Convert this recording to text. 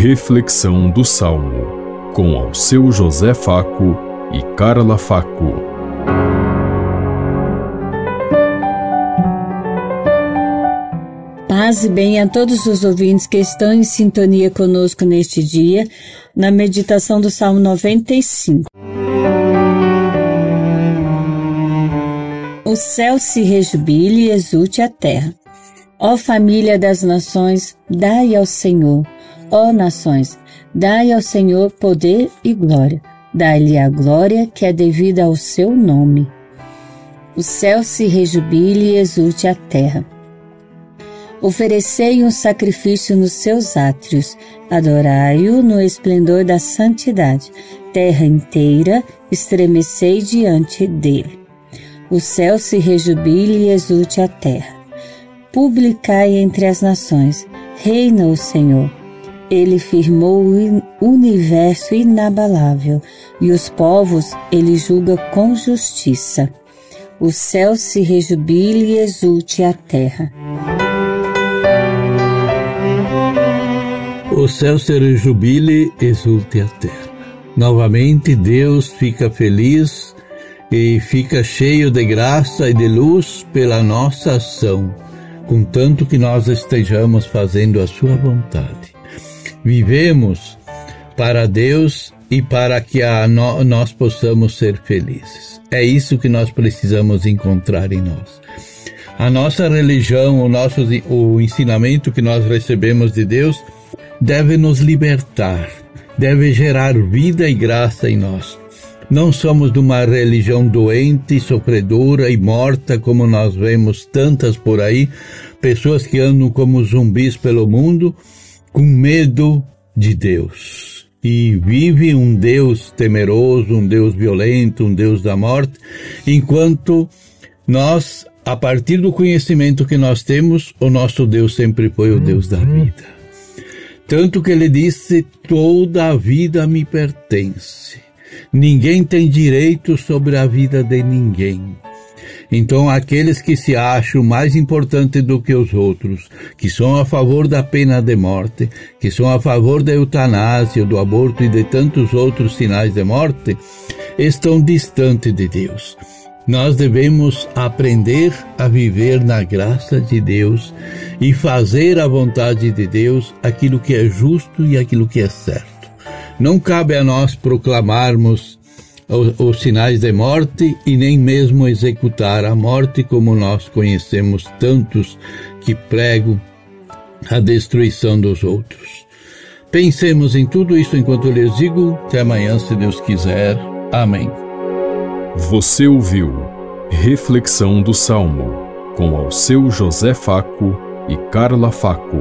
Reflexão do Salmo, com ao seu José Faco e Carla Faco. Paz e bem a todos os ouvintes que estão em sintonia conosco neste dia, na meditação do Salmo 95. O céu se rejubile e exulte a terra. Ó família das nações, dai ao Senhor. Ó nações, dai ao Senhor poder e glória. Dai-lhe a glória que é devida ao seu nome. O céu se rejubile e exulte a terra. Oferecei um sacrifício nos seus átrios, adorai-o no esplendor da santidade. Terra inteira, estremecei diante dele. O céu se rejubile e exulte a terra publicai entre as nações, reina o Senhor. Ele firmou o universo inabalável e os povos ele julga com justiça. O céu se rejubile e exulte a terra. O céu se rejubile e exulte a terra. Novamente Deus fica feliz e fica cheio de graça e de luz pela nossa ação contanto que nós estejamos fazendo a sua vontade. Vivemos para Deus e para que a no, nós possamos ser felizes. É isso que nós precisamos encontrar em nós. A nossa religião, o nosso o ensinamento que nós recebemos de Deus deve nos libertar, deve gerar vida e graça em nós. Não somos de uma religião doente, sofredora e morta como nós vemos tantas por aí, pessoas que andam como zumbis pelo mundo com medo de Deus. E vive um Deus temeroso, um Deus violento, um Deus da morte, enquanto nós, a partir do conhecimento que nós temos, o nosso Deus sempre foi o Deus da vida. Tanto que ele disse: toda a vida me pertence. Ninguém tem direito sobre a vida de ninguém. Então, aqueles que se acham mais importantes do que os outros, que são a favor da pena de morte, que são a favor da eutanásia, do aborto e de tantos outros sinais de morte, estão distantes de Deus. Nós devemos aprender a viver na graça de Deus e fazer a vontade de Deus aquilo que é justo e aquilo que é certo. Não cabe a nós proclamarmos os, sinais de morte e nem mesmo executar a morte, como nós conhecemos tantos que pregam a destruição dos outros. Pensemos em tudo isso enquanto lhes digo. Até amanhã, se Deus quiser. Amém. Você ouviu Reflexão do Salmo com ao seu José Faco e Carla Faco.